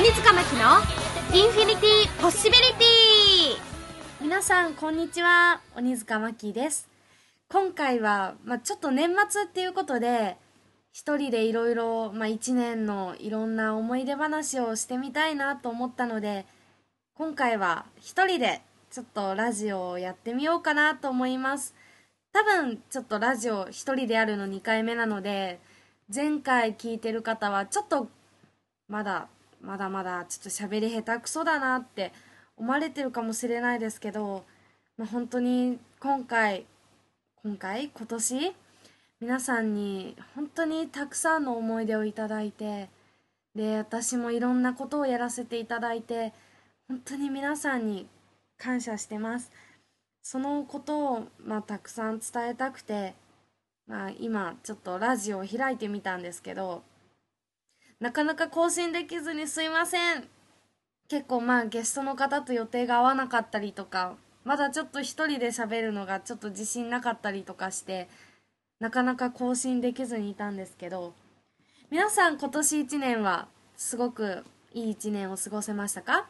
鬼塚真希のインフィニティポッシビリティ。皆さんこんにちは。鬼塚真希です。今回は、まあ、ちょっと年末っていうことで一人でいろいろ一年のいろんな思い出話をしてみたいなと思ったので今回は一人でちょっとラジオをやってみようかなと思います。多分ちょっとラジオ一人でやるの2回目なので前回聞いてる方はちょっとまだまだまだちょっと喋り下手くそだなって思われてるかもしれないですけど、まあ、本当に今回今回今年皆さんに本当にたくさんの思い出をいただいてで私もいろんなことをやらせていただいて本当に皆さんに感謝してます。そのことを、まあ、たくさん伝えたくて、まあ、今ちょっとラジオを開いてみたんですけどなかなか更新できずにすいません。結構まあゲストの方と予定が合わなかったりとか、まだちょっと一人で喋るのがちょっと自信なかったりとかして、なかなか更新できずにいたんですけど、皆さん今年一年はすごくいい一年を過ごせましたか？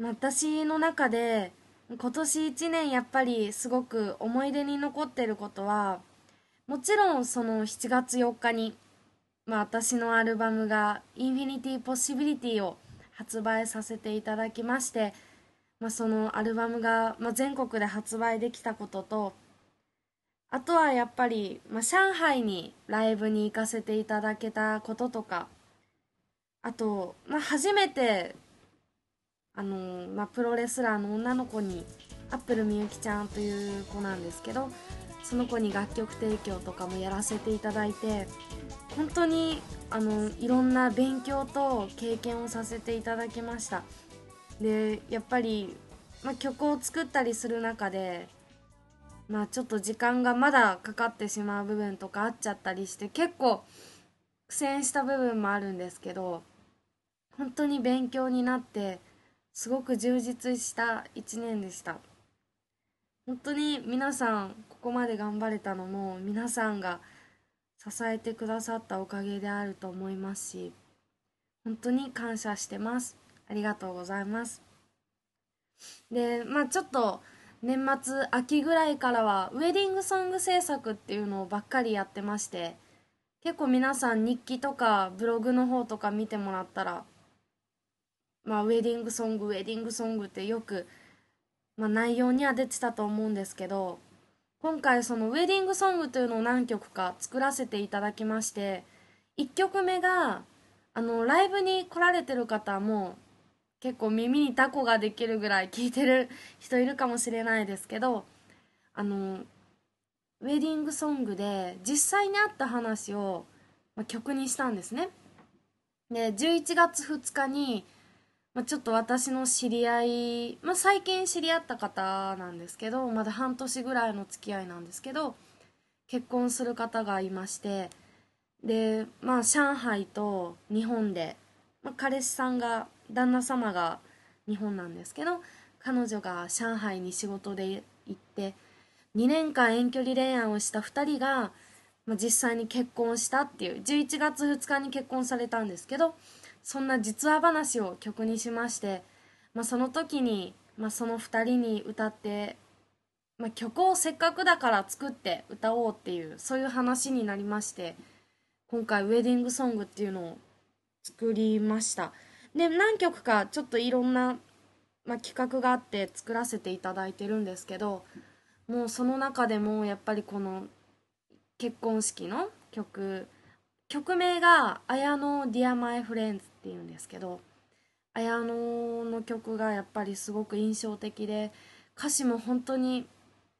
私の中で今年一年やっぱりすごく思い出に残ってることはもちろんその7月4日にまあ、私のアルバムが「インフィニティ・ポッシビリティ」を発売させていただきまして、まあ、そのアルバムが、まあ、全国で発売できたこととあとはやっぱり、まあ、上海にライブに行かせていただけたこととかあと、まあ、初めてあの、まあ、プロレスラーの女の子にアップルみゆきちゃんという子なんですけどその子に楽曲提供とかもやらせていただいて本当にあのいろんな勉強と経験をさせていただきました。でやっぱり、ま、曲を作ったりする中でまちょっと時間がまだかかってしまう部分とかあっちゃったりして結構苦戦した部分もあるんですけど本当に勉強になってすごく充実した1年でした。本当に皆さんここまで頑張れたのも皆さんが支えてくださったおかげであると思いますし本当に感謝してます。ありがとうございます。でまあちょっと年末秋ぐらいからはウェディングソング制作っていうのをばっかりやってまして結構皆さん日記とかブログの方とか見てもらったらまあウェディングソングウェディングソングってよく、まあ、内容には出てたと思うんですけど今回そのウェディングソングというのを何曲か作らせていただきまして1曲目があのライブに来られてる方も結構耳にタコができるぐらい聴いてる人いるかもしれないですけどあのウェディングソングで実際にあった話を、曲にしたんですね。で11月2日にまあ、ちょっと私の知り合い、まあ、最近知り合った方なんですけどまだ半年ぐらいの付き合いなんですけど結婚する方がいましてでまあ上海と日本で、まあ、彼氏さんが旦那様が日本なんですけど彼女が上海に仕事で行って2年間遠距離恋愛をした2人が、まあ、実際に結婚したっていう11月2日に結婚されたんですけどそんな実話話を曲にしまして、まあ、その時に、まあ、その2人に歌って、まあ、曲をせっかくだから作って歌おうっていうそういう話になりまして今回ウェディングソングっていうのを作りました。で何曲かちょっといろんな、まあ、企画があって作らせていただいてるんですけどもうその中でもやっぱりこの結婚式の曲曲名が「綾野 Dear My Friends」っていうんですけど綾野の曲がやっぱりすごく印象的で歌詞も本当に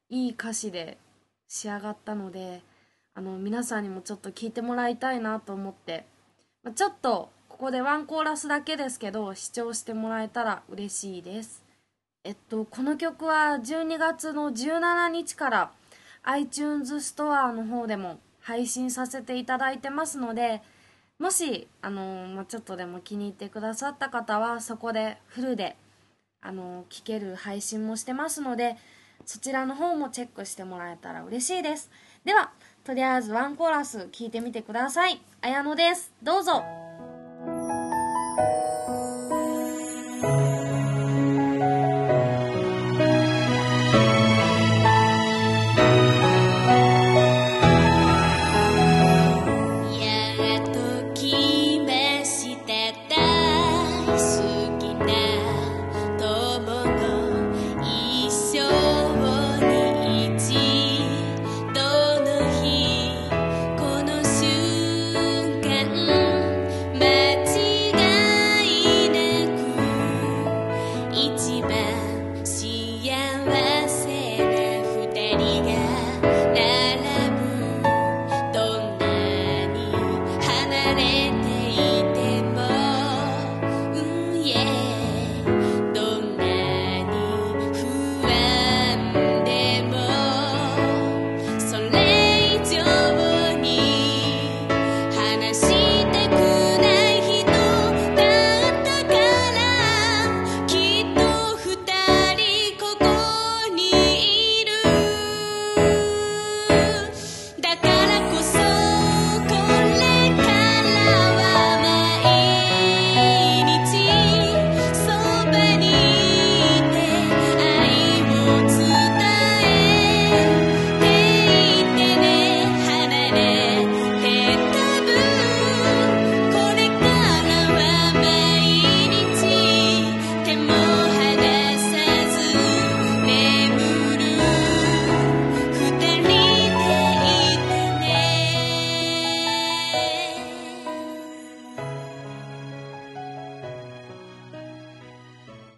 いい歌詞で仕上がったのであの皆さんにもちょっと聴いてもらいたいなと思って、まちょっとここでワンコーラスだけですけど視聴してもらえたら嬉しいです。えっとこの曲は12月の17日から iTunes ストアの方でも配信させていただいてますのでもし、あのまあ、ちょっとでも気に入ってくださった方はそこでフルで、あの聞ける配信もしてますのでそちらの方もチェックしてもらえたら嬉しいです。ではとりあえずワンコーラス聞いてみてください。綾乃です。どうぞ。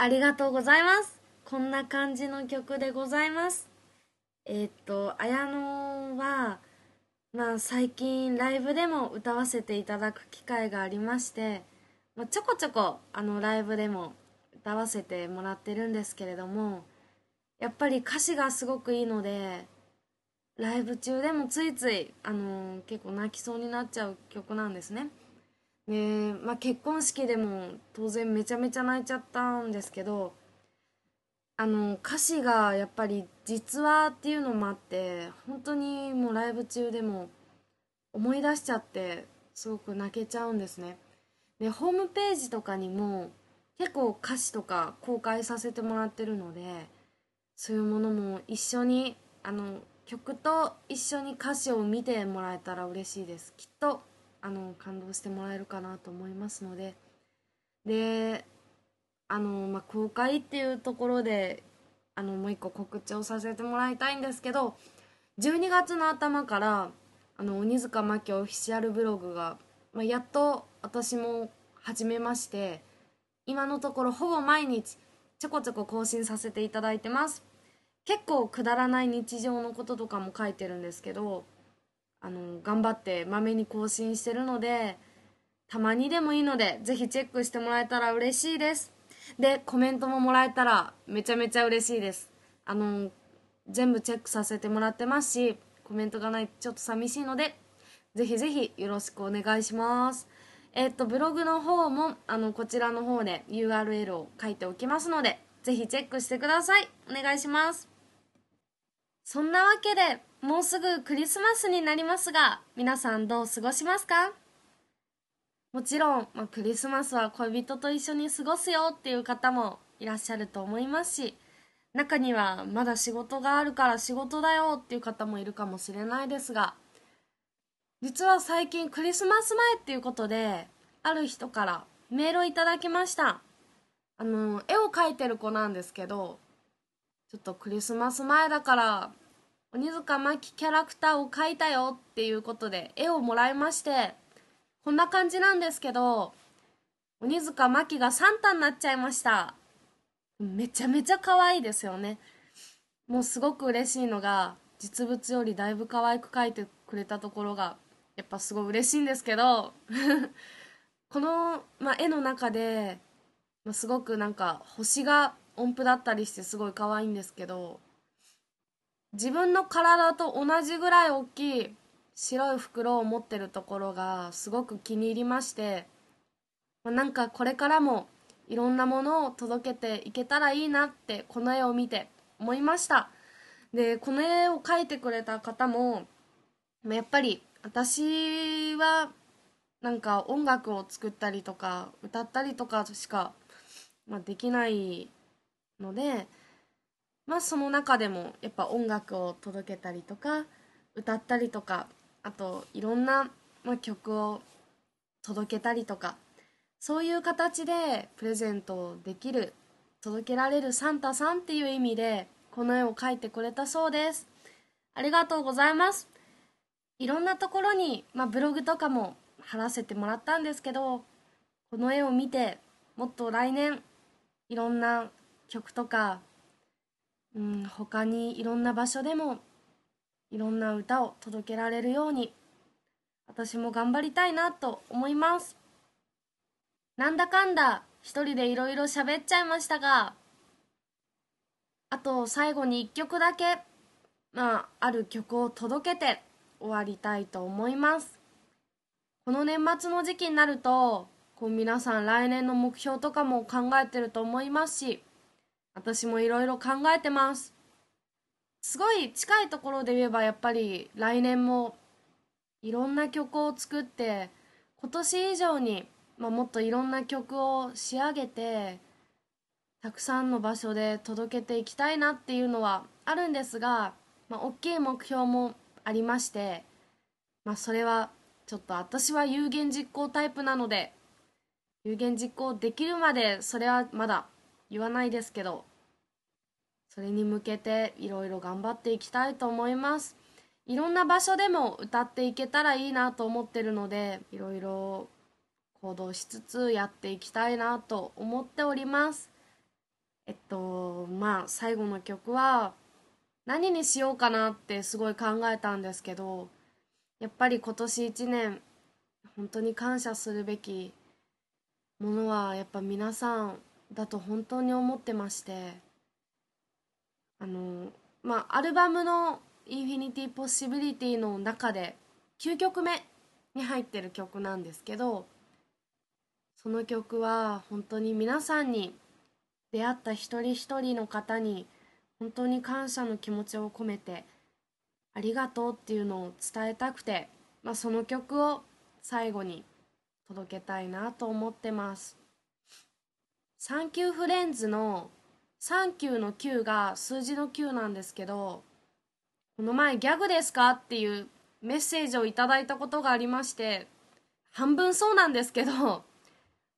ありがとうございます。こんな感じの曲でございます。えー、っと綾乃はまあ最近ライブでも歌わせていただく機会がありまして、まあ、ちょこちょこあのライブでも歌わせてもらってるんですけれどもやっぱり歌詞がすごくいいのでライブ中でもついつい、あのー、結構泣きそうになっちゃう曲なんですね。で、まあ、結婚式でも当然めちゃめちゃ泣いちゃったんですけどあの歌詞がやっぱり実話っていうのもあって本当にもうライブ中でも思い出しちゃってすごく泣けちゃうんですね。でホームページとかにも結構歌詞とか公開させてもらってるのでそういうものも一緒にあの曲と一緒に歌詞を見てもらえたら嬉しいです。きっとあの感動してもらえるかなと思いますので。であの、まあ、公開っていうところであのもう一個告知をさせてもらいたいんですけど12月の頭からあの鬼塚真紀オフィシャルブログが、まあ、やっと私も始めまして今のところほぼ毎日ちょこちょこ更新させていただいてます。結構くだらない日常のこととかも書いてるんですけどあの頑張ってまめに更新してるのでたまにでもいいのでぜひチェックしてもらえたら嬉しいです。でコメントももらえたらめちゃめちゃ嬉しいです。あの全部チェックさせてもらってますしコメントがないちょっと寂しいのでぜひぜひよろしくお願いします。えっとブログの方もあのこちらの方で URL を書いておきますのでぜひチェックしてください。お願いします。そんなわけでもうすぐクリスマスになりますが、皆さんどう過ごしますか？もちろん、まあ、クリスマスは恋人と一緒に過ごすよっていう方もいらっしゃると思いますし、中にはまだ仕事があるから仕事だよっていう方もいるかもしれないですが、実は最近クリスマス前っていうことで、ある人からメールをいただきました。あの、絵を描いてる子なんですけど、ちょっとクリスマス前だから鬼塚真紀キャラクターを描いたよっていうことで絵をもらいましてこんな感じなんですけど鬼塚真紀がサンタになっちゃいました。めちゃめちゃ可愛いですよね。もうすごく嬉しいのが実物よりだいぶ可愛く描いてくれたところがやっぱすごい嬉しいんですけど この、ま、絵の中で、ま、すごくなんか星が音符だったりしてすごい可愛いんですけど自分の体と同じぐらい大きい白い袋を持ってるところがすごく気に入りまして、ま、なんかこれからもいろんなものを届けていけたらいいなってこの絵を見て思いました。でこの絵を描いてくれた方もやっぱり私はなんか音楽を作ったりとか歌ったりとかしか、ま、できないのでまあその中でもやっぱ音楽を届けたりとか歌ったりとかあといろんな、まあ、曲を届けたりとかそういう形でプレゼントできる届けられるサンタさんっていう意味でこの絵を描いてくれたそうです。ありがとうございます。いろんなところに、まあ、ブログとかも貼らせてもらったんですけどこの絵を見てもっと来年いろんな曲とか、うん、他にいろんな場所でもいろんな歌を届けられるように私も頑張りたいなと思います。なんだかんだ一人でいろいろ喋っちゃいましたがあと最後に一曲だけまあある曲を届けて終わりたいと思います。この年末の時期になるとこう皆さん来年の目標とかも考えてると思いますし私もいろいろ考えてます。すごい近いところで言えばやっぱり来年もいろんな曲を作って今年以上に、まあ、もっといろんな曲を仕上げてたくさんの場所で届けていきたいなっていうのはあるんですが、まあ、大きい目標もありまして、まあ、それはちょっと私は有言実行タイプなので有言実行できるまでそれはまだ言わないですけどそれに向けていろいろ頑張っていきたいと思います。いろんな場所でも歌っていけたらいいなと思ってるのでいろいろ行動しつつやっていきたいなと思っております。えっとまあ最後の曲は何にしようかなってすごい考えたんですけどやっぱり今年1年本当に感謝するべきものはやっぱ皆さんだと本当に思ってましてあのまあアルバムの「インフィニティ・ポッシビリティ」の中で9曲目に入ってる曲なんですけどその曲は本当に皆さんに出会った一人一人の方に本当に感謝の気持ちを込めてありがとうっていうのを伝えたくて、まあ、その曲を最後に届けたいなと思ってます。サンキューフレンズのサンキューの9が数字の9なんですけど、この前ギャグですかっていうメッセージをいただいたことがありまして、半分そうなんですけど、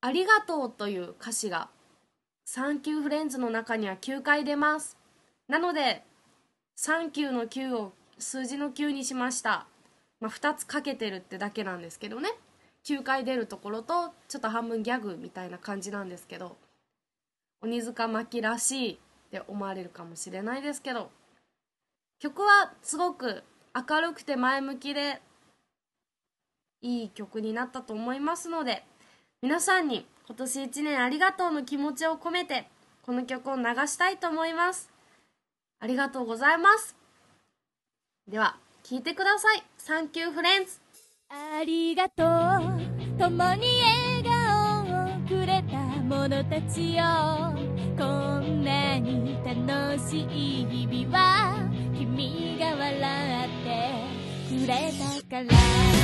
ありがとうという歌詞が、サンキューフレンズの中には9回出ます。なので、サンキューの9を数字の9にしました。まあ、2つかけてるってだけなんですけどね。9回出るところと、ちょっと半分ギャグみたいな感じなんですけど、鬼塚真紀らしいって思われるかもしれないですけど曲はすごく明るくて前向きでいい曲になったと思いますので皆さんに今年1年ありがとうの気持ちを込めてこの曲を流したいと思います。ありがとうございます。では聴いてください。サンキューフレンズ。ありがとう。共に笑者たちよ。こんなに楽しい日々は君が笑ってくれたから。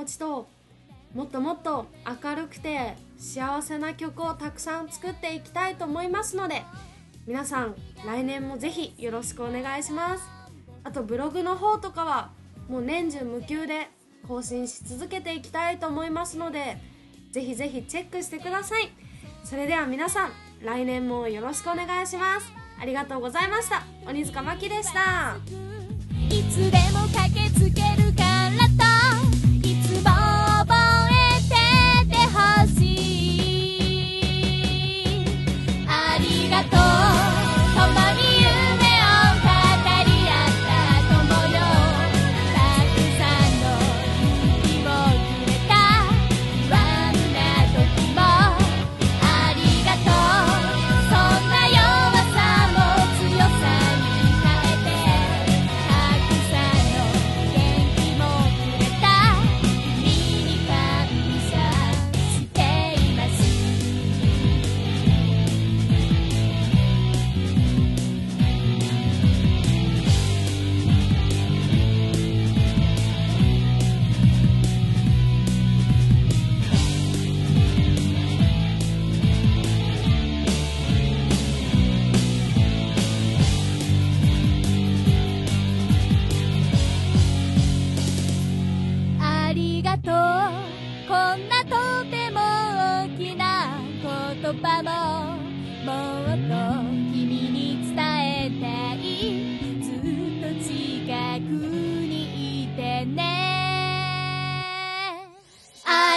持ちともっともっと明るくて幸せな曲をたくさん作っていきたいと思いますので皆さん来年もぜひよろしくお願いします。あとブログの方とかはもう年中無休で更新し続けていきたいと思いますのでぜひぜひチェックしてください。それでは皆さん来年もよろしくお願いします。ありがとうございました。鬼塚真希でした。いつでも駆けつける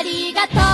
ありがとう。